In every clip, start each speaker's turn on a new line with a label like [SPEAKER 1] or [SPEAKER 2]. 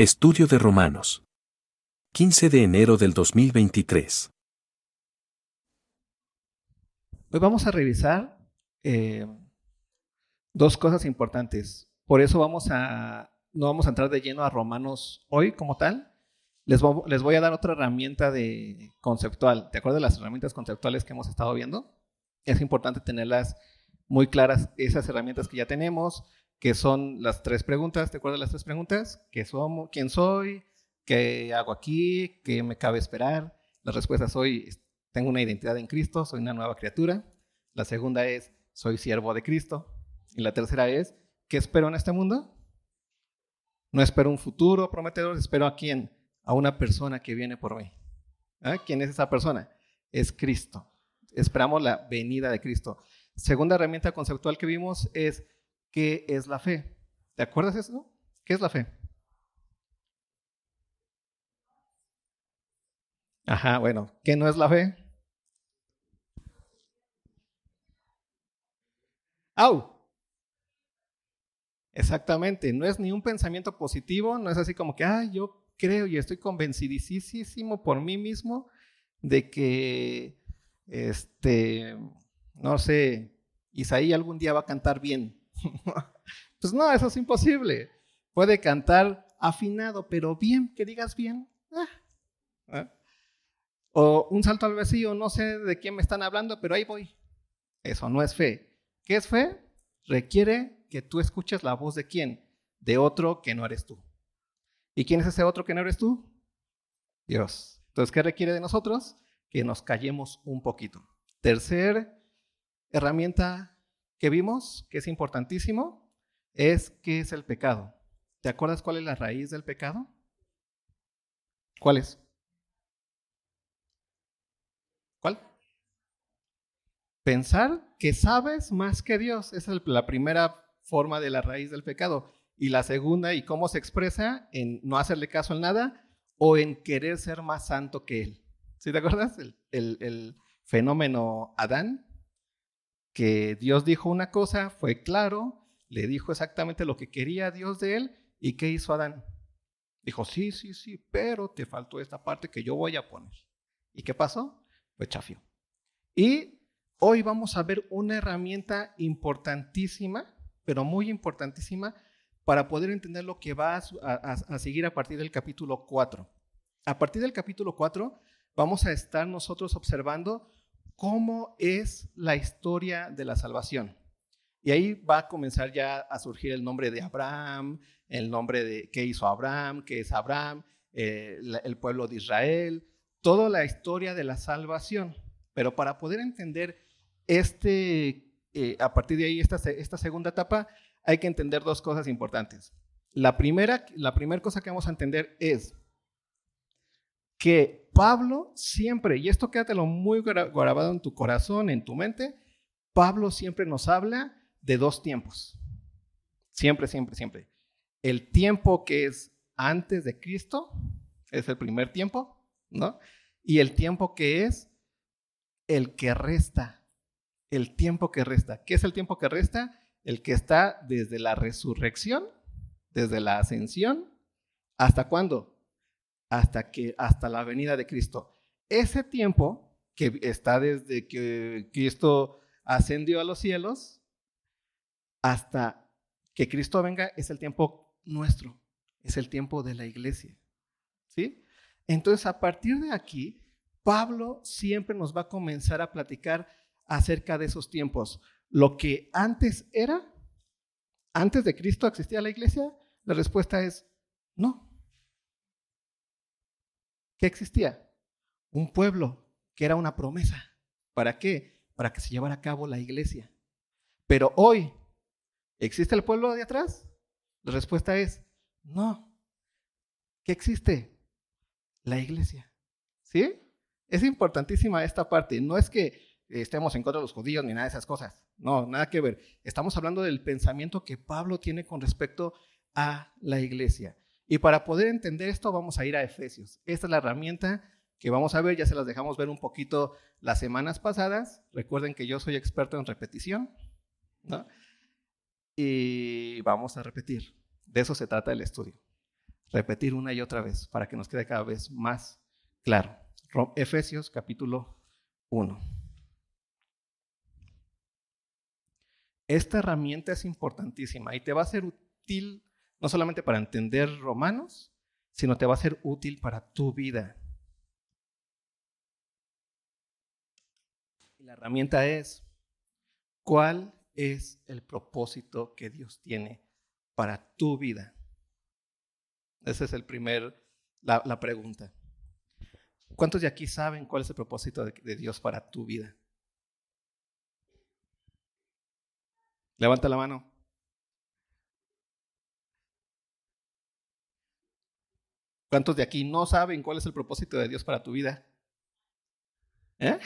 [SPEAKER 1] Estudio de Romanos. 15 de enero del 2023.
[SPEAKER 2] Hoy vamos a revisar eh, dos cosas importantes. Por eso vamos a, no vamos a entrar de lleno a Romanos hoy como tal. Les, vo- les voy a dar otra herramienta de conceptual. ¿Te acuerdas de las herramientas conceptuales que hemos estado viendo? Es importante tenerlas muy claras, esas herramientas que ya tenemos, que son las tres preguntas. ¿Te acuerdas las tres preguntas? ¿Qué somos? ¿Quién soy? ¿Qué hago aquí? ¿Qué me cabe esperar? La respuesta soy, tengo una identidad en Cristo, soy una nueva criatura. La segunda es, soy siervo de Cristo. Y la tercera es, ¿qué espero en este mundo? No espero un futuro prometedor, espero a quién? A una persona que viene por mí. ¿Ah? ¿Quién es esa persona? Es Cristo. Esperamos la venida de Cristo. Segunda herramienta conceptual que vimos es, ¿qué es la fe? ¿Te acuerdas eso? ¿Qué es la fe? Ajá, bueno, ¿qué no es la fe? ¡Au! Exactamente, no es ni un pensamiento positivo, no es así como que, ah, yo creo y estoy convencidísimo por mí mismo de que, este, no sé, Isaí algún día va a cantar bien. pues no, eso es imposible. Puede cantar afinado, pero bien, que digas bien. ah, ah. O un salto al vacío, no sé de quién me están hablando, pero ahí voy. Eso no es fe. ¿Qué es fe? Requiere que tú escuches la voz de quién? De otro que no eres tú. ¿Y quién es ese otro que no eres tú? Dios. Entonces, ¿qué requiere de nosotros? Que nos callemos un poquito. Tercer herramienta que vimos, que es importantísimo, es qué es el pecado. ¿Te acuerdas cuál es la raíz del pecado? ¿Cuál es? ¿Cuál? Pensar que sabes más que Dios. Esa es la primera forma de la raíz del pecado. Y la segunda, ¿y cómo se expresa? En no hacerle caso en nada o en querer ser más santo que Él. ¿Sí te acuerdas? El, el, el fenómeno Adán, que Dios dijo una cosa, fue claro, le dijo exactamente lo que quería Dios de él, ¿y qué hizo Adán? Dijo, sí, sí, sí, pero te faltó esta parte que yo voy a poner. ¿Y qué pasó? Pues chafió. Y hoy vamos a ver una herramienta importantísima, pero muy importantísima, para poder entender lo que va a, a, seguir a partir del capítulo 4. A partir del capítulo 4 vamos a estar nosotros observando cómo es la historia de la salvación. Y ahí va a comenzar ya a surgir el nombre de Abraham, el nombre de qué hizo Abraham, qué es Abraham, eh, el pueblo de Israel, toda la historia de la salvación. Pero para poder entender este, eh, a partir de ahí, esta, esta segunda etapa, hay que entender dos cosas importantes. La primera, la primera cosa que vamos a entender es que Pablo siempre, y esto quédatelo muy grabado en tu corazón, en tu mente, Pablo siempre nos habla de dos tiempos. Siempre, siempre, siempre. El tiempo que es antes de Cristo, es el primer tiempo, ¿no? Y el tiempo que es el que resta. El tiempo que resta. ¿Qué es el tiempo que resta? El que está desde la resurrección, desde la ascensión, ¿hasta cuándo? Hasta que hasta la venida de Cristo. Ese tiempo que está desde que Cristo ascendió a los cielos hasta que Cristo venga es el tiempo nuestro, es el tiempo de la iglesia. ¿Sí? Entonces, a partir de aquí, Pablo siempre nos va a comenzar a platicar acerca de esos tiempos. Lo que antes era, antes de Cristo existía la iglesia, la respuesta es no. ¿Qué existía? Un pueblo que era una promesa. ¿Para qué? Para que se llevara a cabo la iglesia. Pero hoy, ¿existe el pueblo de atrás? La respuesta es no. ¿Qué existe? La iglesia. ¿Sí? Es importantísima esta parte. No es que estemos en contra de los judíos ni nada de esas cosas. No, nada que ver. Estamos hablando del pensamiento que Pablo tiene con respecto a la iglesia. Y para poder entender esto vamos a ir a Efesios. Esta es la herramienta que vamos a ver, ya se las dejamos ver un poquito las semanas pasadas. Recuerden que yo soy experto en repetición, ¿no? Y vamos a repetir. De eso se trata el estudio. repetir una y otra vez para que nos quede cada vez más claro. Efesios capítulo 1. Esta herramienta es importantísima y te va a ser útil no solamente para entender romanos, sino te va a ser útil para tu vida. La herramienta es, ¿cuál es el propósito que Dios tiene para tu vida? Esa es el primer, la, la pregunta. ¿Cuántos de aquí saben cuál es el propósito de, de Dios para tu vida? Levanta la mano. ¿Cuántos de aquí no saben cuál es el propósito de Dios para tu vida? ¿Eh?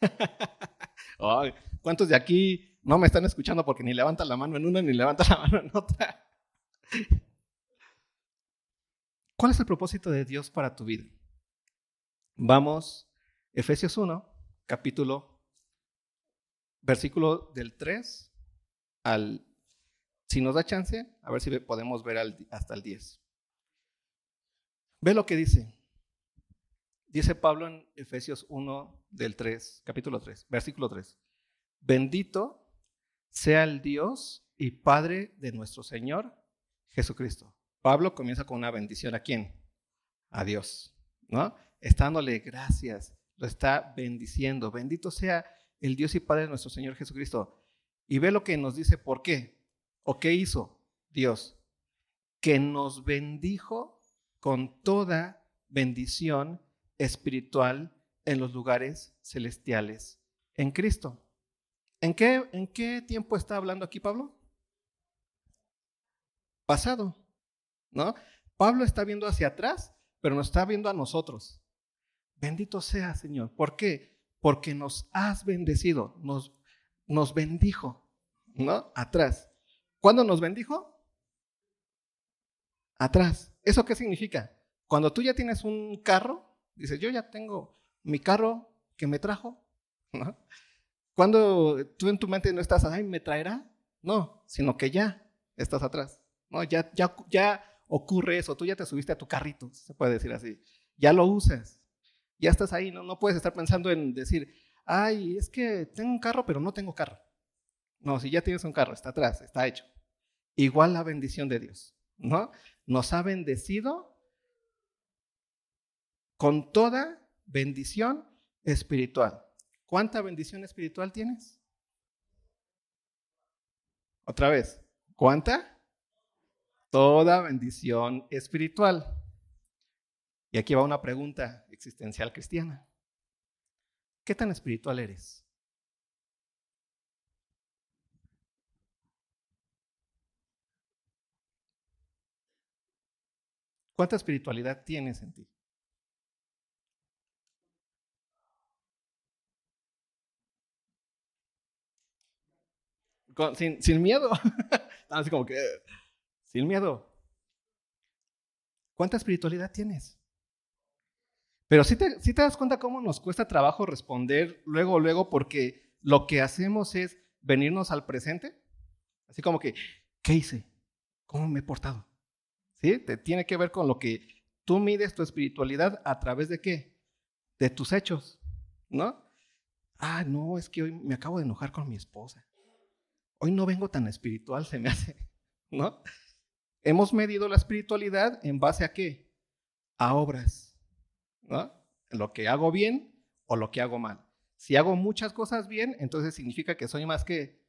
[SPEAKER 2] ¿Cuántos de aquí no me están escuchando porque ni levantan la mano en una ni levantan la mano en otra? ¿Cuál es el propósito de Dios para tu vida? Vamos, Efesios 1, capítulo, versículo del 3 al, si nos da chance, a ver si podemos ver hasta el 10. Ve lo que dice. Dice Pablo en Efesios 1 del 3, capítulo 3, versículo 3. Bendito sea el Dios y Padre de nuestro Señor Jesucristo. Pablo comienza con una bendición a quién? A Dios, ¿no? Está dándole gracias, lo está bendiciendo. Bendito sea el Dios y Padre de nuestro Señor Jesucristo. Y ve lo que nos dice por qué. ¿O qué hizo Dios? Que nos bendijo con toda bendición espiritual en los lugares celestiales en Cristo. ¿En qué, ¿En qué tiempo está hablando aquí Pablo? Pasado, ¿no? Pablo está viendo hacia atrás, pero nos está viendo a nosotros. Bendito sea, Señor. ¿Por qué? Porque nos has bendecido, nos, nos bendijo, ¿no? Atrás. ¿Cuándo nos bendijo? Atrás. ¿Eso qué significa? Cuando tú ya tienes un carro, dices, yo ya tengo mi carro que me trajo. ¿no? Cuando tú en tu mente no estás, ay, ¿me traerá? No, sino que ya estás atrás. ¿no? Ya, ya, ya ocurre eso, tú ya te subiste a tu carrito, se puede decir así. Ya lo usas, ya estás ahí, no, no puedes estar pensando en decir, ay, es que tengo un carro, pero no tengo carro. No, si ya tienes un carro, está atrás, está hecho. Igual la bendición de Dios, ¿no? Nos ha bendecido con toda bendición espiritual. ¿Cuánta bendición espiritual tienes? Otra vez, ¿cuánta? Toda bendición espiritual. Y aquí va una pregunta existencial cristiana. ¿Qué tan espiritual eres? ¿Cuánta espiritualidad tienes en ti? sin, miedo. Así como que, sin miedo. ¿Cuánta espiritualidad tienes? Pero si te, te das cuenta cómo nos cuesta trabajo responder luego, luego, porque lo que hacemos es venirnos al presente. Así como que, ¿qué hice? ¿Cómo me he portado? ¿Sí? Te tiene que ver con lo que tú mides tu espiritualidad a través de qué? De tus hechos, ¿no? Ah, no, es que hoy me acabo de enojar con mi esposa. Hoy no vengo tan espiritual, se me hace, ¿no? Hemos medido la espiritualidad en base a qué? A obras, ¿no? Lo que hago bien o lo que hago mal. Si hago muchas cosas bien, entonces significa que soy más que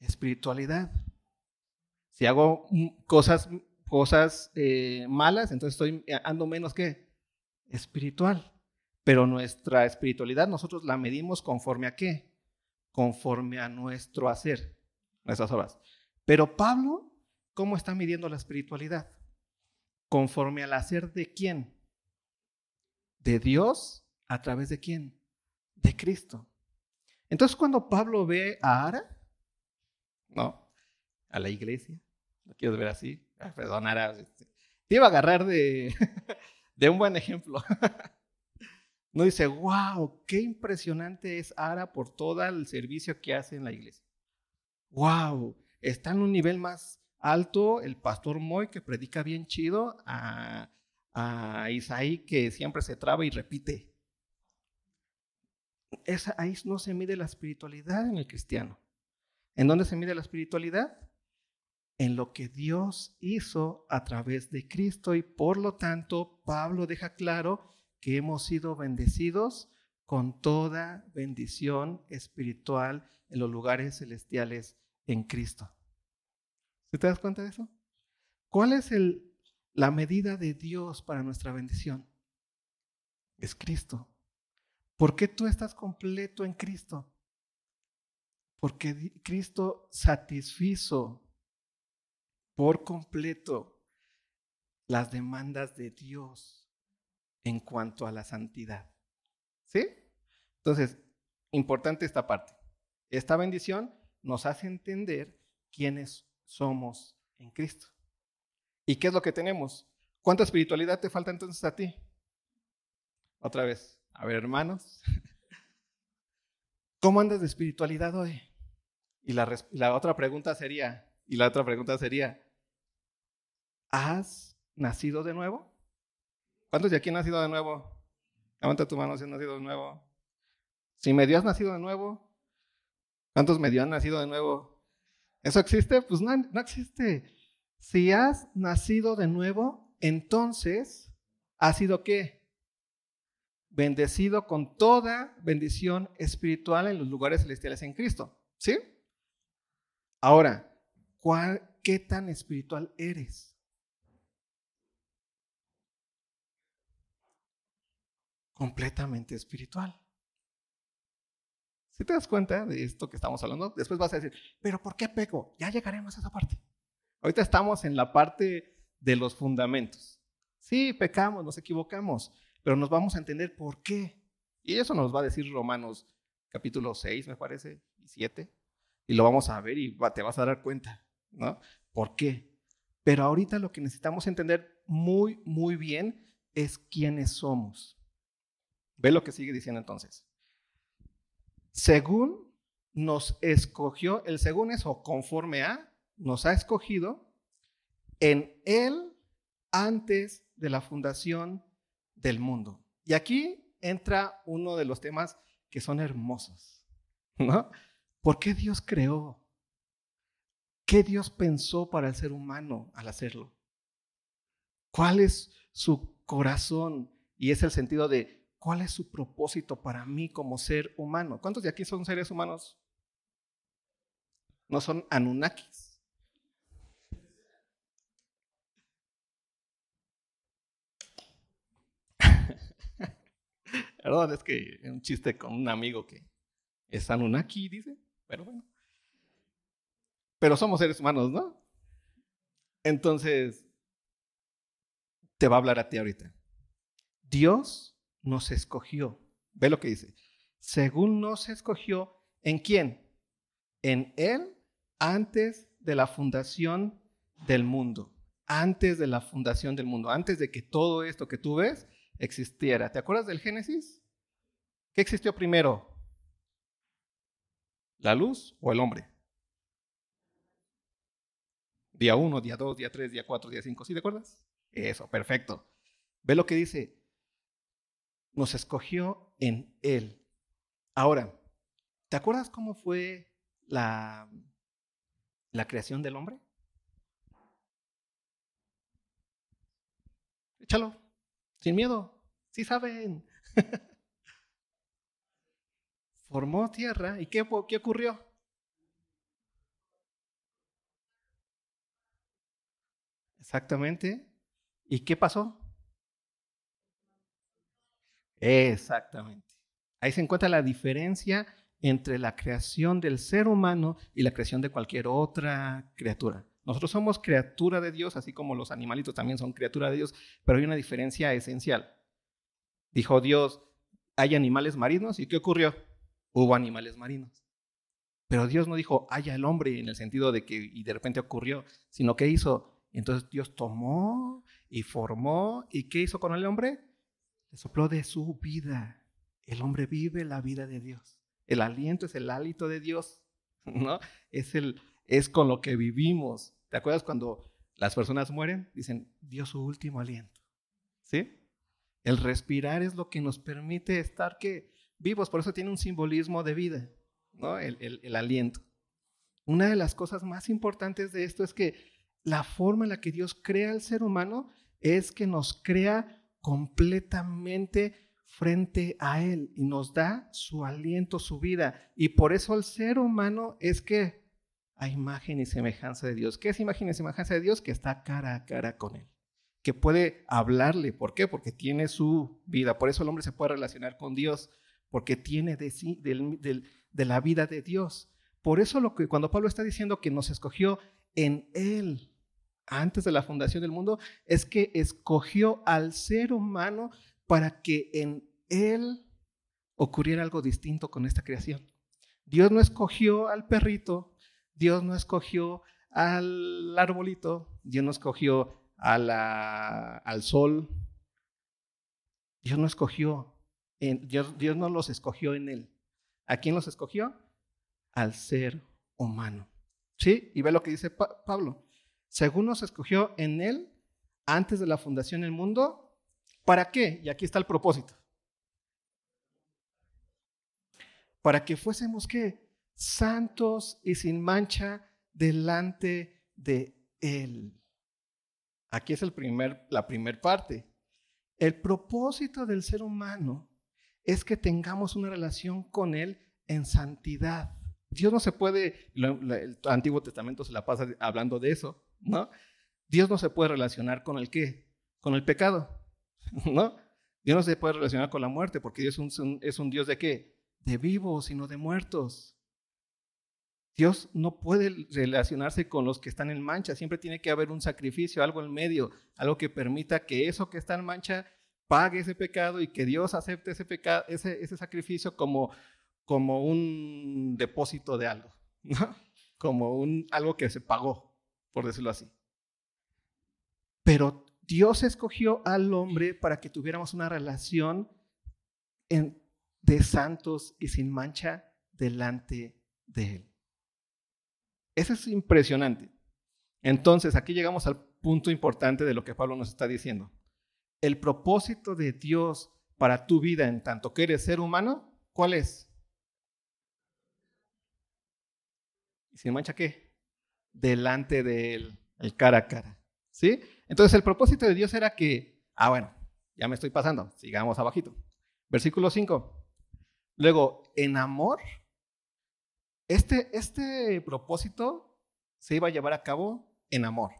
[SPEAKER 2] espiritualidad. Si hago cosas cosas eh, malas, entonces estoy eh, ando menos que espiritual. Pero nuestra espiritualidad nosotros la medimos conforme a qué? Conforme a nuestro hacer, nuestras obras. Pero Pablo, ¿cómo está midiendo la espiritualidad? Conforme al hacer de quién? De Dios a través de quién? De Cristo. Entonces cuando Pablo ve a Ara, no, a la iglesia, ¿lo quieres ver así? Perdón, este, te iba a agarrar de, un buen ejemplo. No dice, wow, qué impresionante es Ara por todo el servicio que hace en la iglesia. Wow, está en un nivel más alto el pastor Moy que predica bien chido a, a Isaí que siempre se traba y repite. Esa, ahí no se mide la espiritualidad en el cristiano. ¿En dónde se mide la espiritualidad? En lo que Dios hizo a través de Cristo y por lo tanto Pablo deja claro que hemos sido bendecidos con toda bendición espiritual en los lugares celestiales en Cristo. ¿Se te das cuenta de eso? ¿Cuál es la medida de Dios para nuestra bendición? Es Cristo. ¿Por qué tú estás completo en Cristo? Porque Cristo satisfizo por completo las demandas de Dios en cuanto a la santidad. ¿Sí? Entonces, importante esta parte. Esta bendición nos hace entender quiénes somos en Cristo. ¿Y qué es lo que tenemos? ¿Cuánta espiritualidad te falta entonces a ti? Otra vez, a ver, hermanos, ¿cómo andas de espiritualidad hoy? Y la, otra pregunta sería, y la otra pregunta sería, ¿has nacido de nuevo? ¿Cuántos de aquí han nacido de nuevo? Levanta tu mano si has nacido de nuevo. Si medio has nacido de nuevo, ¿cuántos medio han nacido de nuevo? ¿Eso existe? Pues no, no existe. Si has nacido de nuevo, entonces has sido qué? Bendecido con toda bendición espiritual en los lugares celestiales en Cristo. ¿Sí? Ahora, ¿qué tan espiritual eres? Completamente espiritual. Si te das cuenta de esto que estamos hablando, después vas a decir, pero ¿por qué peco? Ya llegaremos a esa parte. Ahorita estamos en la parte de los fundamentos. Sí, pecamos, nos equivocamos, pero nos vamos a entender por qué. Y eso nos va a decir Romanos capítulo 6, me parece, y 7. Y lo vamos a ver y te vas a dar cuenta, ¿no? ¿Por qué? Pero ahorita lo que necesitamos entender muy, muy bien es quiénes somos. Ve lo que sigue diciendo entonces. Según nos escogió, el según es o conforme a, nos ha escogido en Él antes de la fundación del mundo. Y aquí entra uno de los temas que son hermosos, ¿no? ¿Por qué Dios creó? ¿Qué Dios pensó para el ser humano al hacerlo? ¿Cuál es su corazón? Y es el sentido de ¿Cuál es su propósito para mí como ser humano? ¿Cuántos de aquí son seres humanos? No son Anunnakis. Perdón, es que un chiste con un amigo que es Anunnaki, dice, pero bueno. Pero somos seres humanos, ¿no? Entonces, te va a hablar a ti ahorita. Dios nos escogió. Ve lo que dice. Según nos escogió, ¿en quién? En Él antes de la fundación del mundo. Antes de la fundación del mundo. Antes de que todo esto que tú ves existiera. ¿Te acuerdas del Génesis? ¿Qué existió primero? ¿La luz o el hombre? Día 1, día 2, día 3, día 4, día 5. ¿Sí te acuerdas? Eso, perfecto. Ve lo que dice nos escogió en Él. Ahora, ¿te acuerdas cómo fue la, la creación del hombre? Échalo, sin miedo, sí saben. Formó tierra y ¿qué, qué ocurrió? Exactamente. ¿Y qué pasó? Exactamente. Ahí se encuentra la diferencia entre la creación del ser humano y la creación de cualquier otra criatura. Nosotros somos criatura de Dios, así como los animalitos también son criatura de Dios, pero hay una diferencia esencial. Dijo Dios, hay animales marinos, ¿y qué ocurrió? Hubo animales marinos. Pero Dios no dijo, haya el hombre en el sentido de que y de repente ocurrió, sino que hizo. Entonces Dios tomó y formó, ¿y qué hizo con el hombre? Sopló de su vida. El hombre vive la vida de Dios. El aliento es el hálito de Dios, ¿no? Es, el, es con lo que vivimos. ¿Te acuerdas cuando las personas mueren? Dicen, dio su último aliento. ¿Sí? El respirar es lo que nos permite estar que vivos, por eso tiene un simbolismo de vida, ¿no? el aliento. Una de las cosas más importantes de esto es que la forma en la que Dios crea al ser humano es que nos crea completamente frente a Él y nos da su aliento, su vida. Y por eso el ser humano es que a imagen y semejanza de Dios. ¿Qué es imagen y semejanza de Dios? Que está cara a cara con Él, que puede hablarle. ¿Por qué? Porque tiene su vida. Por eso el hombre se puede relacionar con Dios, porque tiene de, sí, de la vida de Dios. Por eso lo que cuando Pablo está diciendo que nos escogió en Él antes de la fundación del mundo, es que escogió al ser humano para que en Él ocurriera algo distinto con esta creación. Dios no escogió al perrito, Dios no escogió al arbolito, Dios no escogió al sol, Dios no escogió, en, Dios, Dios no los escogió en Él. ¿A quién los escogió? al ser humano. ¿Sí? Y ve lo que dice Pablo. Según nos escogió en él antes de la fundación del mundo, ¿para qué? Y aquí está el propósito. Para que fuésemos qué? Santos y sin mancha delante de él. Aquí es el primer, la primera parte. El propósito del ser humano es que tengamos una relación con él en santidad. Dios no se puede, el Antiguo Testamento se la pasa hablando de eso, ¿no? Dios no se puede relacionar con el qué, con el pecado, ¿no? Dios no se puede relacionar con la muerte, porque Dios es un, Dios de qué? De vivos, sino de muertos. Dios no puede relacionarse con los que están en mancha, siempre tiene que haber un sacrificio, algo en medio, algo que permita que eso que está en mancha pague ese pecado y que Dios acepte ese, pecado, ese sacrificio como como un depósito de algo, como un, algo que se pagó, por decirlo así. Pero Dios escogió al hombre para que tuviéramos una relación de santos y sin mancha delante de Él. Eso es impresionante. Entonces, aquí llegamos al punto importante de lo que Pablo nos está diciendo. El propósito de Dios para tu vida en tanto que eres ser humano, ¿cuál es? ¿Y sin mancha qué? Delante de él, el cara a cara. ¿Sí? Entonces el propósito de Dios era que, ah, bueno, ya me estoy pasando, sigamos abajito. Versículo 5. Luego, en amor, este, este propósito se iba a llevar a cabo en amor.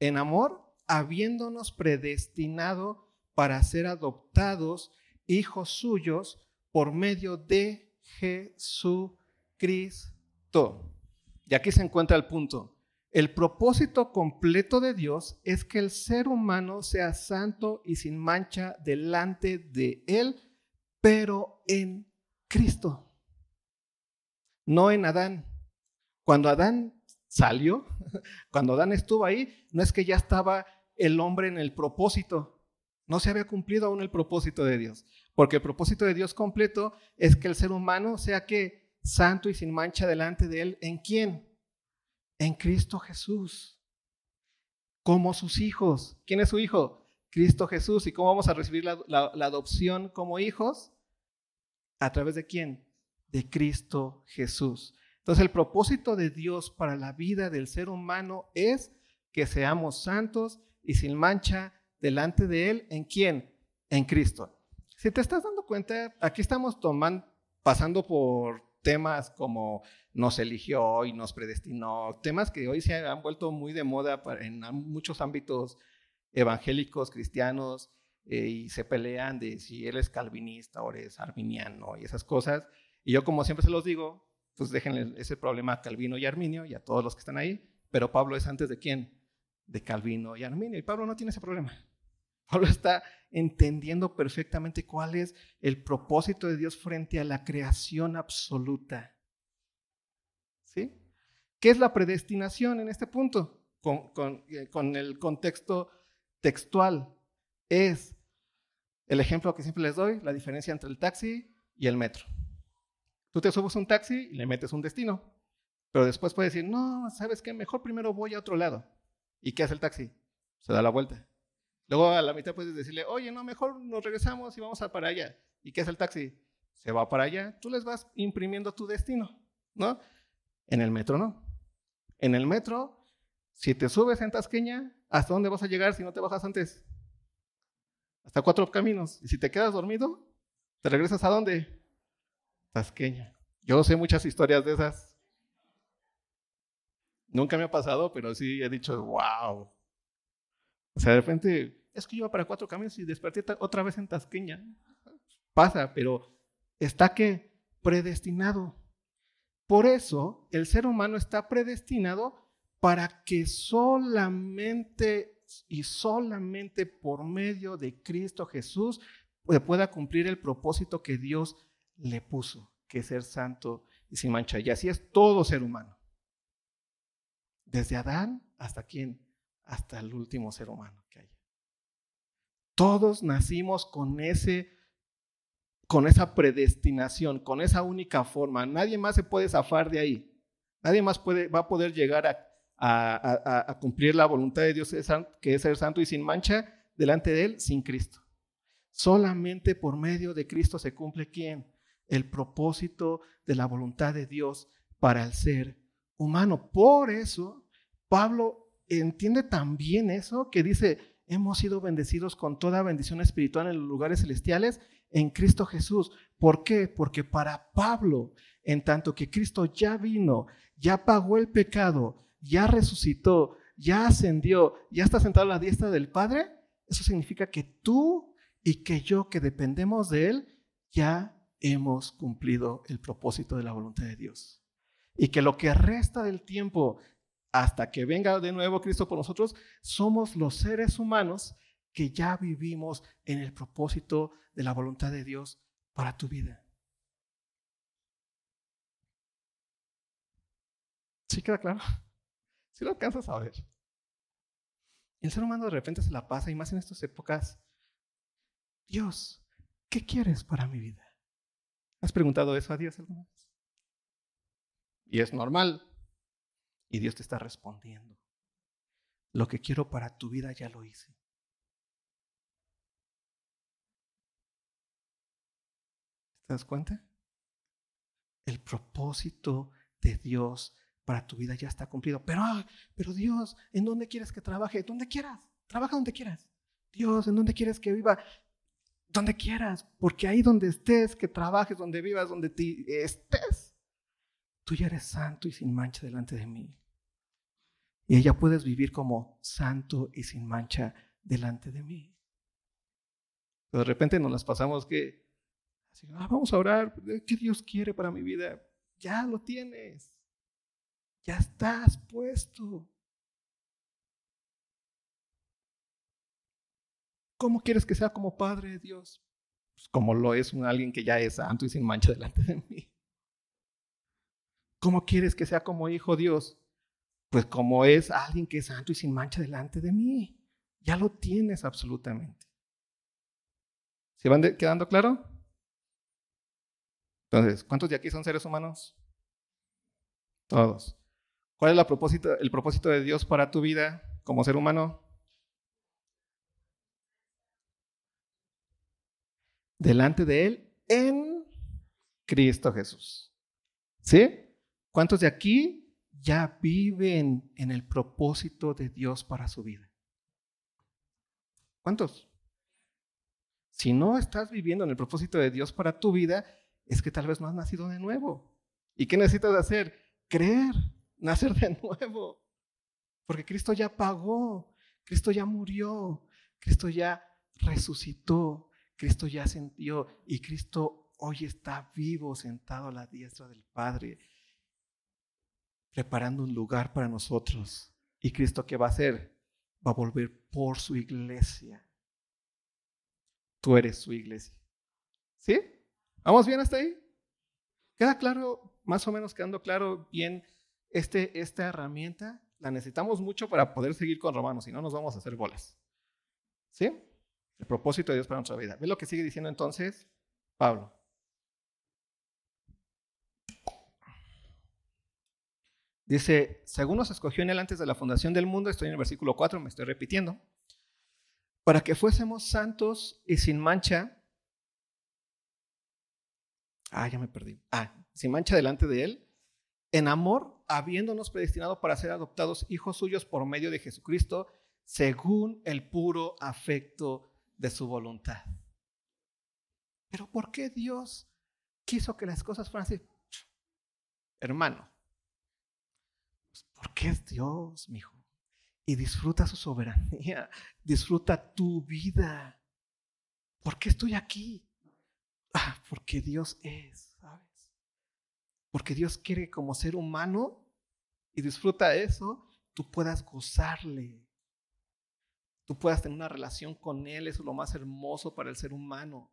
[SPEAKER 2] En amor, habiéndonos predestinado para ser adoptados hijos suyos por medio de Jesucristo. Y aquí se encuentra el punto. El propósito completo de Dios es que el ser humano sea santo y sin mancha delante de Él, pero en Cristo, no en Adán. Cuando Adán salió, cuando Adán estuvo ahí, no es que ya estaba el hombre en el propósito, no se había cumplido aún el propósito de Dios, porque el propósito de Dios completo es que el ser humano sea que santo y sin mancha delante de Él. ¿En quién? En Cristo Jesús. Como sus hijos. ¿Quién es su hijo? Cristo Jesús. ¿Y cómo vamos a recibir la, adopción como hijos? ¿A través de quién? De Cristo Jesús. Entonces el propósito de Dios para la vida del ser humano es que seamos santos y sin mancha delante de Él. ¿En quién? En Cristo. Si te estás dando cuenta, aquí estamos tomando, pasando por temas como nos eligió y nos predestinó, temas que hoy se han vuelto muy de moda en muchos ámbitos evangélicos, cristianos, eh, y se pelean de si él es calvinista o eres arminiano y esas cosas. Y yo como siempre se los digo, pues déjenle ese problema a Calvino y Arminio y a todos los que están ahí, pero Pablo es antes de quién? De Calvino y Arminio. Y Pablo no tiene ese problema. Pablo está entendiendo perfectamente cuál es el propósito de Dios frente a la creación absoluta. ¿Sí? ¿Qué es la predestinación en este punto? Con, eh, el contexto textual. Es el ejemplo que siempre les doy, la diferencia entre el taxi y el metro. Tú te subes un taxi y le metes un destino, Pero después puede decir, no, ¿sabes qué? Mejor primero voy a otro lado. ¿Y qué hace el taxi? Se da la vuelta. Luego a la mitad puedes decirle, oye, no, mejor nos regresamos y vamos a para allá. ¿Y qué hace el taxi? Se va para allá. Tú les vas imprimiendo tu destino, ¿no? En el metro no. En el metro, si te subes en Tasqueña, ¿hasta dónde vas a llegar si no te bajas antes? Hasta cuatro caminos. Y si te quedas dormido, ¿te regresas a dónde? Tasqueña. Yo sé muchas historias de esas. Nunca me ha pasado, pero sí he dicho, wow. O sea, de repente, es que yo iba para cuatro caminos y desperté otra vez en Tasqueña. Pasa, pero está que predestinado. Por eso el ser humano está predestinado para que solamente y solamente por medio de Cristo Jesús pueda cumplir el propósito que Dios le puso, que es ser santo y sin mancha. Y así es todo ser humano. Desde Adán hasta quién? Hasta el último ser humano que haya. Todos nacimos con ese con esa predestinación, con esa única forma. Nadie más se puede zafar de ahí. Nadie más puede, va a poder llegar a, a, cumplir la voluntad de Dios, que es ser santo y sin mancha, delante de Él, sin Cristo. Solamente por medio de Cristo se cumple quién? El propósito de la voluntad de Dios para el ser humano. Por eso, Pablo entiende también eso que dice, hemos sido bendecidos con toda bendición espiritual en los lugares celestiales en Cristo Jesús. ¿Por qué? Porque para Pablo, en tanto que Cristo ya vino, ya pagó el pecado, ya resucitó, ya ascendió, ya está sentado a la diestra del Padre, eso significa que tú y que yo que dependemos de Él, ya hemos cumplido el propósito de la voluntad de Dios. Y que lo que resta del tiempo hasta que venga de nuevo Cristo por nosotros, somos los seres humanos que ya vivimos en el propósito de la voluntad de Dios para tu vida. ¿Sí queda claro? ¿Sí lo alcanzas a ver? El ser humano de repente se la pasa, y más en estas épocas, Dios, ¿qué quieres para mi vida? ¿Has preguntado eso a Dios alguna vez? Y es normal. Y Dios te está respondiendo. Lo que quiero para tu vida ya lo hice. ¿Te das cuenta? El propósito de Dios para tu vida ya está cumplido. Pero, ah, pero Dios, ¿en dónde quieres que trabaje? Donde quieras. Trabaja donde quieras. Dios, ¿en dónde quieres que viva? Donde quieras. Porque ahí donde estés, que trabajes, donde vivas, donde te estés, tú ya eres santo y sin mancha delante de mí. Y ella puedes vivir como santo y sin mancha delante de mí. Pero de repente nos las pasamos que Ah, vamos a orar, ¿qué Dios quiere para mi vida? Ya lo tienes. Ya estás puesto. ¿Cómo quieres que sea como Padre de Dios? Pues como lo es un alguien que ya es santo y sin mancha delante de mí. ¿Cómo quieres que sea como Hijo Dios? Pues como es alguien que es santo y sin mancha delante de mí. Ya lo tienes absolutamente. ¿Se van quedando claro? Entonces, ¿cuántos de aquí son seres humanos? Todos. ¿Cuál es el propósito de Dios para tu vida como ser humano? Delante de Él en Cristo Jesús. ¿Sí? ¿Cuántos de aquí ya viven en el propósito de Dios para su vida? ¿Cuántos? Si no estás viviendo en el propósito de Dios para tu vida, es que tal vez no has nacido de nuevo. ¿Y qué necesitas hacer? Creer, nacer de nuevo. Porque Cristo ya pagó, Cristo ya murió, Cristo ya resucitó, Cristo ya ascendió y Cristo hoy está vivo sentado a la diestra del Padre, preparando un lugar para nosotros. ¿Y Cristo qué va a hacer? Va a volver por su iglesia. Tú eres su iglesia. ¿Sí? ¿Vamos bien hasta ahí? ¿Queda claro, más o menos quedando claro bien este, esta herramienta? La necesitamos mucho para poder seguir con Romanos, si no nos vamos a hacer bolas. ¿Sí? El propósito de Dios para nuestra vida. ¿Ve lo que sigue diciendo entonces Pablo? Dice, según nos escogió en él antes de la fundación del mundo, estoy en el versículo 4, me estoy repitiendo, para que fuésemos santos y sin mancha. Ah, ya me perdí. Ah, sin mancha delante de él, en amor, habiéndonos predestinado para ser adoptados hijos suyos por medio de Jesucristo, según el puro afecto de su voluntad. Pero ¿por qué Dios quiso que las cosas fueran así? Hermano, porque es Dios, mi hijo. Y disfruta su soberanía, disfruta tu vida. ¿Por qué estoy aquí? Ah, porque Dios es, ¿sabes? Porque Dios quiere como ser humano y disfruta eso, tú puedas gozarle. Tú puedas tener una relación con Él, eso es lo más hermoso para el ser humano.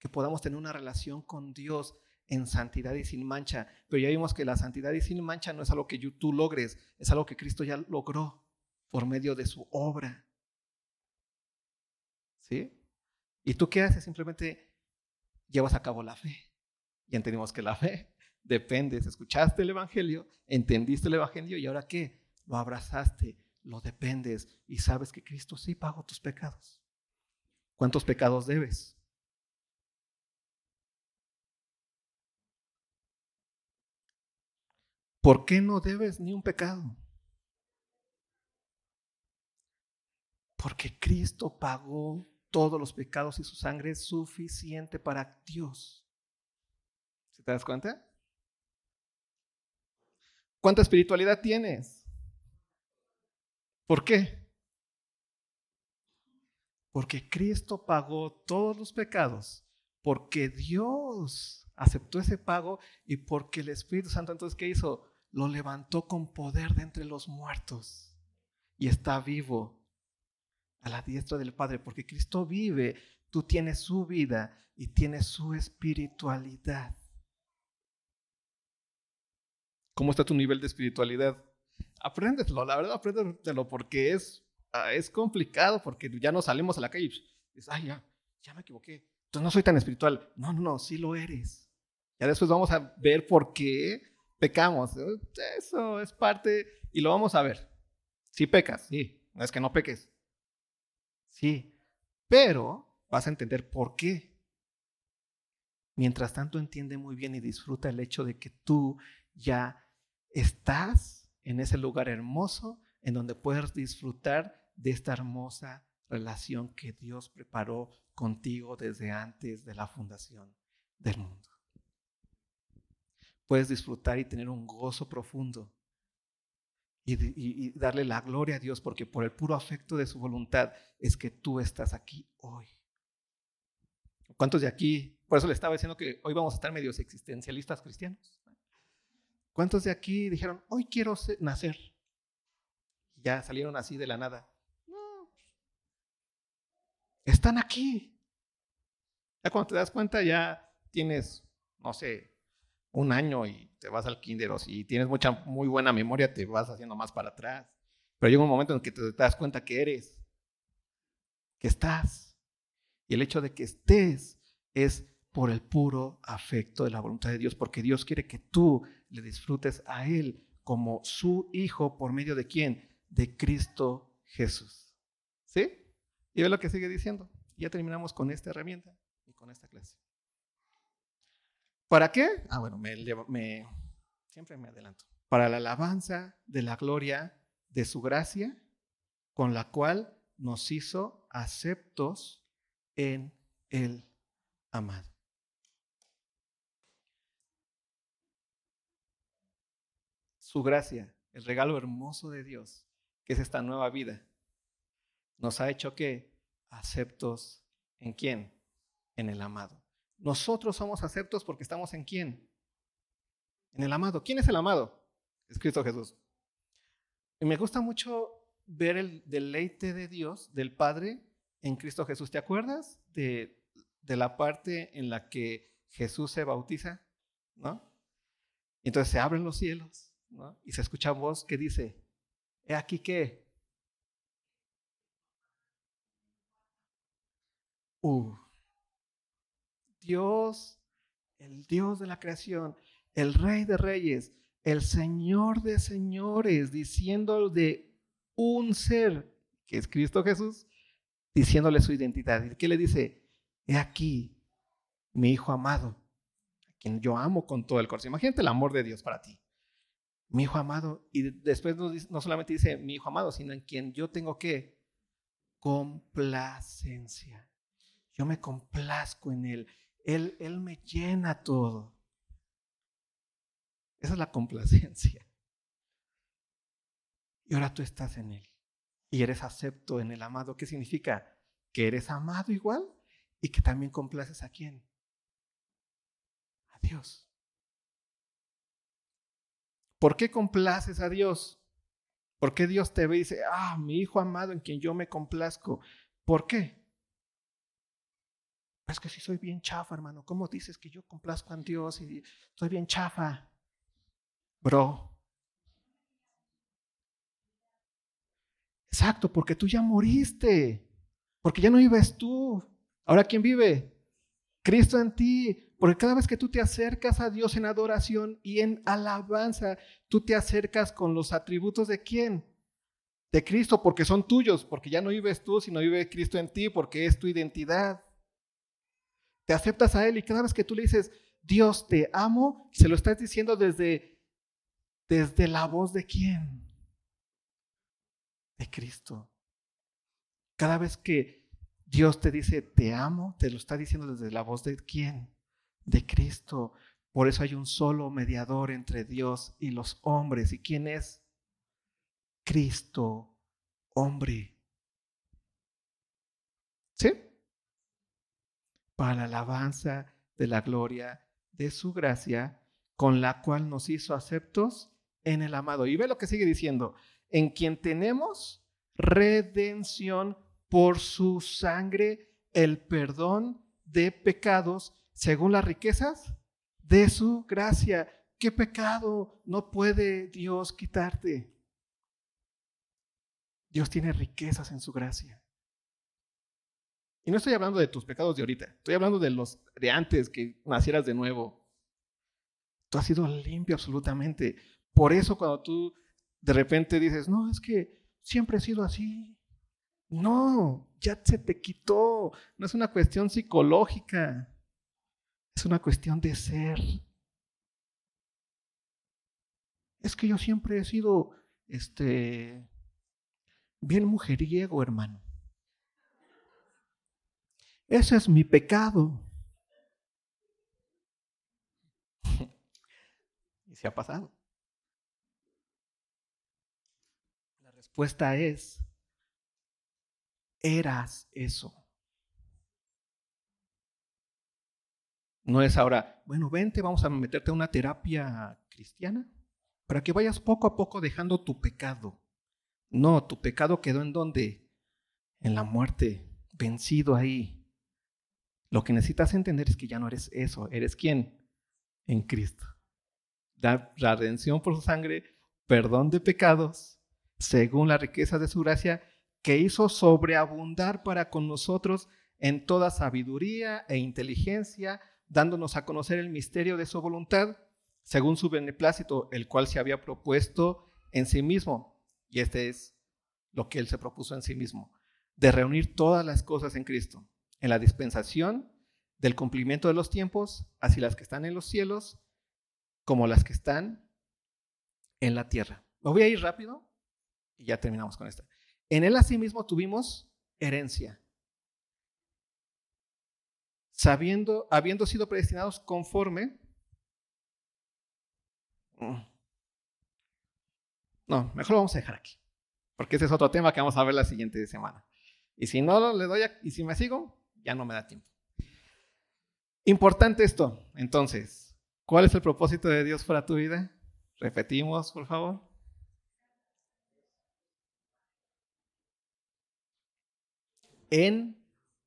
[SPEAKER 2] Que podamos tener una relación con Dios en santidad y sin mancha. Pero ya vimos que la santidad y sin mancha no es algo que tú logres, es algo que Cristo ya logró por medio de su obra. ¿Sí? ¿Y tú qué haces? Simplemente llevas a cabo la fe. Y entendimos que la fe depende. Escuchaste el Evangelio, entendiste el Evangelio y ahora qué? Lo abrazaste, lo dependes y sabes que Cristo sí pagó tus pecados. ¿Cuántos pecados debes? ¿Por qué no debes ni un pecado? Porque Cristo pagó todos los pecados y su sangre es suficiente para Dios. ¿Se te das cuenta? ¿Cuánta espiritualidad tienes? ¿Por qué? Porque Cristo pagó todos los pecados, porque Dios aceptó ese pago y porque el Espíritu Santo entonces, ¿qué hizo? Lo levantó con poder de entre los muertos y está vivo a la diestra del Padre, porque Cristo vive, tú tienes su vida y tienes su espiritualidad. ¿Cómo está tu nivel de espiritualidad? Apréndetelo, la verdad, apréndetelo porque es, ah, es complicado, porque ya no salimos a la calle y dices, ay, ya, ya me equivoqué. Entonces no soy tan espiritual. No, no, no, sí lo eres. Ya después vamos a ver por qué pecamos. Eso es parte y lo vamos a ver. Si pecas, sí, no es que no peques. Sí, pero vas a entender por qué. Mientras tanto, entiende muy bien y disfruta el hecho de que tú ya estás en ese lugar hermoso en donde puedes disfrutar de esta hermosa relación que Dios preparó contigo desde antes de la fundación del mundo puedes disfrutar y tener un gozo profundo y, darle la gloria a Dios porque por el puro afecto de su voluntad es que tú estás aquí hoy. ¿Cuántos de aquí, por eso le estaba diciendo que hoy vamos a estar medios existencialistas cristianos? ¿Cuántos de aquí dijeron, hoy quiero nacer? Ya salieron así de la nada. Están aquí. Ya cuando te das cuenta ya tienes, no sé, un año y te vas al kinder o si tienes mucha, muy buena memoria, te vas haciendo más para atrás. Pero llega un momento en que te, das cuenta que eres, que estás. Y el hecho de que estés es por el puro afecto de la voluntad de Dios, porque Dios quiere que tú le disfrutes a Él como su Hijo por medio de quién? De Cristo Jesús. ¿Sí? Y ve lo que sigue diciendo. Ya terminamos con esta herramienta y con esta clase. ¿Para qué? Ah, bueno, me, me, siempre me adelanto. Para la alabanza de la gloria de su gracia, con la cual nos hizo aceptos en el amado. Su gracia, el regalo hermoso de Dios, que es esta nueva vida, nos ha hecho que aceptos en quién? En el amado. Nosotros somos aceptos porque estamos en quién? En el amado. ¿Quién es el amado? Es Cristo Jesús. Y me gusta mucho ver el deleite de Dios, del Padre, en Cristo Jesús. ¿Te acuerdas de, la parte en la que Jesús se bautiza? ¿No? entonces se abren los cielos, ¿no? Y se escucha voz que dice, he aquí que... Uh, Dios, el Dios de la creación, el Rey de Reyes, el Señor de señores, diciendo de un ser, que es Cristo Jesús, diciéndole su identidad. ¿Y qué le dice? He aquí, mi Hijo amado, a quien yo amo con todo el corazón. Imagínate el amor de Dios para ti. Mi Hijo amado. Y después no, no solamente dice mi Hijo amado, sino en quien yo tengo que complacencia. Yo me complazco en Él. Él, él me llena todo. Esa es la complacencia. Y ahora tú estás en Él. Y eres acepto en el amado. ¿Qué significa? Que eres amado igual y que también complaces a quién? A Dios. ¿Por qué complaces a Dios? ¿Por qué Dios te ve y dice, ah, mi hijo amado en quien yo me complazco? ¿Por qué? Es que si soy bien chafa, hermano. ¿Cómo dices que yo complazco a Dios y soy bien chafa? Bro. Exacto, porque tú ya moriste. Porque ya no vives tú. Ahora, ¿quién vive? Cristo en ti. Porque cada vez que tú te acercas a Dios en adoración y en alabanza, tú te acercas con los atributos de quién? De Cristo, porque son tuyos, porque ya no vives tú, sino vive Cristo en ti, porque es tu identidad. Te aceptas a Él y cada vez que tú le dices, Dios te amo, se lo estás diciendo desde, desde la voz de quién? De Cristo. Cada vez que Dios te dice, te amo, te lo está diciendo desde la voz de quién? De Cristo. Por eso hay un solo mediador entre Dios y los hombres. ¿Y quién es? Cristo, hombre. ¿Sí? Para la alabanza de la gloria de su gracia, con la cual nos hizo aceptos en el amado. Y ve lo que sigue diciendo, en quien tenemos redención por su sangre, el perdón de pecados según las riquezas de su gracia. ¿Qué pecado no puede Dios quitarte? Dios tiene riquezas en su gracia. Y no estoy hablando de tus pecados de ahorita, estoy hablando de los de antes que nacieras de nuevo. Tú has sido limpio absolutamente. Por eso cuando tú de repente dices, no, es que siempre he sido así. No, ya se te quitó. No es una cuestión psicológica. Es una cuestión de ser. Es que yo siempre he sido este bien mujeriego, hermano. Ese es mi pecado. y se ha pasado. La respuesta es, eras eso. No es ahora, bueno, vente, vamos a meterte a una terapia cristiana para que vayas poco a poco dejando tu pecado. No, tu pecado quedó en donde? En la muerte, vencido ahí. Lo que necesitas entender es que ya no eres eso, eres quién? En Cristo. Da la redención por su sangre, perdón de pecados, según la riqueza de su gracia, que hizo sobreabundar para con nosotros en toda sabiduría e inteligencia dándonos a conocer el misterio de su voluntad, según su beneplácito, el cual se había propuesto en sí mismo. Y este es lo que él se propuso en sí mismo, de reunir todas las cosas en Cristo, en la dispensación del cumplimiento de los tiempos, así las que están en los cielos como las que están en la tierra. Me voy a ir rápido y ya terminamos con esta. En él asimismo tuvimos herencia sabiendo, habiendo sido predestinados conforme. No, mejor lo vamos a dejar aquí, porque ese es otro tema que vamos a ver la siguiente semana. Y si no le doy, y si me sigo, ya no me da tiempo. Importante esto, entonces, ¿cuál es el propósito de Dios para tu vida? Repetimos, por favor. En,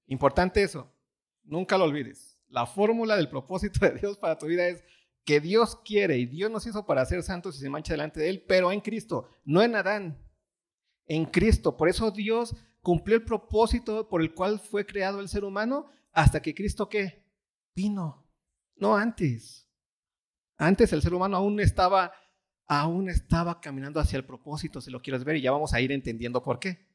[SPEAKER 2] importante eso, Nunca lo olvides. La fórmula del propósito de Dios para tu vida es que Dios quiere y Dios nos hizo para ser santos y se mancha delante de Él, pero en Cristo, no en Adán, en Cristo. Por eso Dios cumplió el propósito por el cual fue creado el ser humano hasta que Cristo qué? Vino. No antes. Antes el ser humano aún estaba aún estaba caminando hacia el propósito, si lo quieres ver, y ya vamos a ir entendiendo por qué.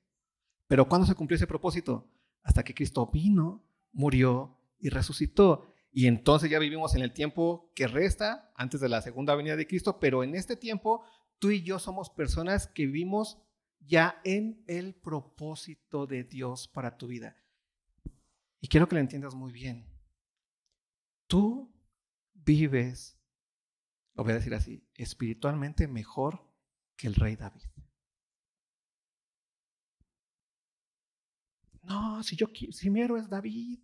[SPEAKER 2] Pero ¿cuándo se cumplió ese propósito? Hasta que Cristo vino, murió y resucitó. Y entonces ya vivimos en el tiempo que resta antes de la segunda venida de Cristo, pero en este tiempo tú y yo somos personas que vivimos ya en el propósito de Dios para tu vida. Y quiero que lo entiendas muy bien. Tú vives, lo voy a decir así, espiritualmente mejor que el rey David. No, si yo si mi héroe es David,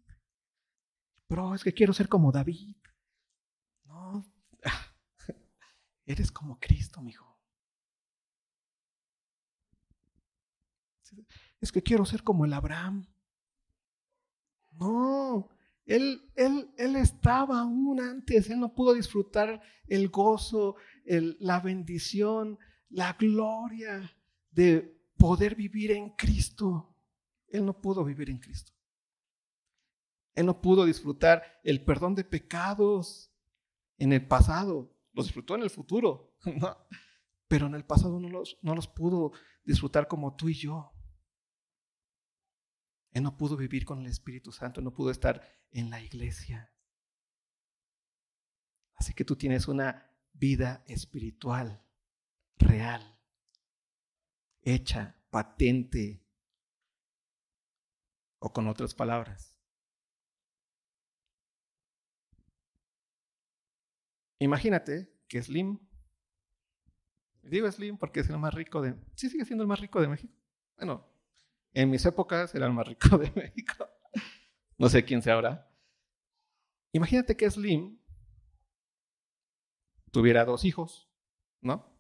[SPEAKER 2] pero es que quiero ser como David. No, eres como Cristo, mijo. Es que quiero ser como el Abraham. No, él, él, él estaba aún antes, él no pudo disfrutar el gozo, la bendición, la gloria de poder vivir en Cristo. Él no pudo vivir en Cristo. Él no pudo disfrutar el perdón de pecados en el pasado. Los disfrutó en el futuro. Pero en el pasado no los, no los pudo disfrutar como tú y yo. Él no pudo vivir con el Espíritu Santo, no pudo estar en la iglesia. Así que tú tienes una vida espiritual, real, hecha, patente, o con otras palabras. Imagínate que Slim, digo Slim porque es el más rico de, sí sigue siendo el más rico de México. Bueno, en mis épocas era el más rico de México. No sé quién sea ahora. Imagínate que Slim tuviera dos hijos, ¿no?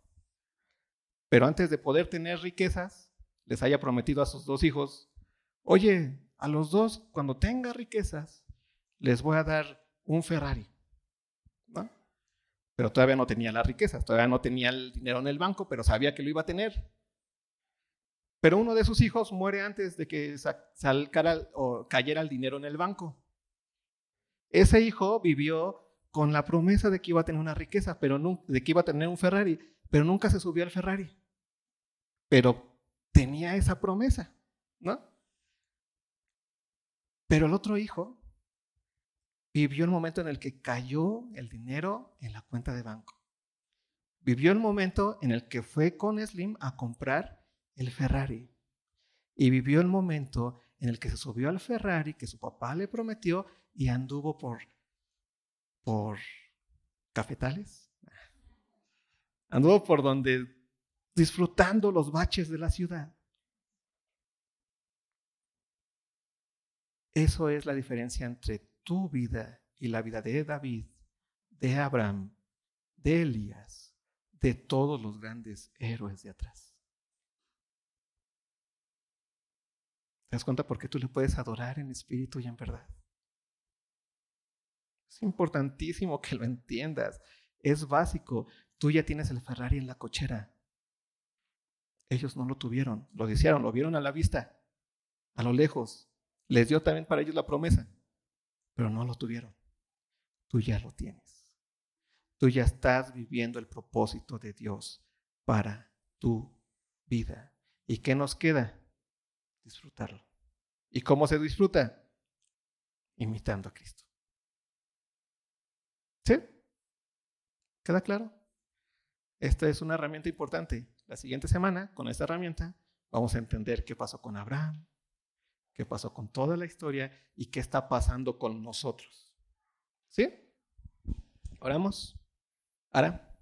[SPEAKER 2] Pero antes de poder tener riquezas, les haya prometido a sus dos hijos, oye, a los dos, cuando tenga riquezas, les voy a dar un Ferrari, ¿no? Pero todavía no tenía las riquezas, todavía no tenía el dinero en el banco, pero sabía que lo iba a tener. Pero uno de sus hijos muere antes de que salcara o cayera el dinero en el banco. Ese hijo vivió con la promesa de que iba a tener una riqueza, pero de que iba a tener un Ferrari, pero nunca se subió al Ferrari. Pero tenía esa promesa, ¿no? Pero el otro hijo vivió el momento en el que cayó el dinero en la cuenta de banco. Vivió el momento en el que fue con Slim a comprar el Ferrari. Y vivió el momento en el que se subió al Ferrari que su papá le prometió y anduvo por, por cafetales. Anduvo por donde disfrutando los baches de la ciudad. Eso es la diferencia entre tu vida y la vida de David, de Abraham, de Elías, de todos los grandes héroes de atrás. ¿Te das cuenta por qué tú le puedes adorar en espíritu y en verdad? Es importantísimo que lo entiendas. Es básico. Tú ya tienes el Ferrari en la cochera. Ellos no lo tuvieron, lo desearon, lo vieron a la vista, a lo lejos. Les dio también para ellos la promesa, pero no lo tuvieron. Tú ya lo tienes. Tú ya estás viviendo el propósito de Dios para tu vida. ¿Y qué nos queda? Disfrutarlo. ¿Y cómo se disfruta? Imitando a Cristo. ¿Sí? ¿Queda claro? Esta es una herramienta importante. La siguiente semana, con esta herramienta, vamos a entender qué pasó con Abraham, qué pasó con toda la historia y qué está pasando con nosotros. ¿Sí? Oramos. Ahora.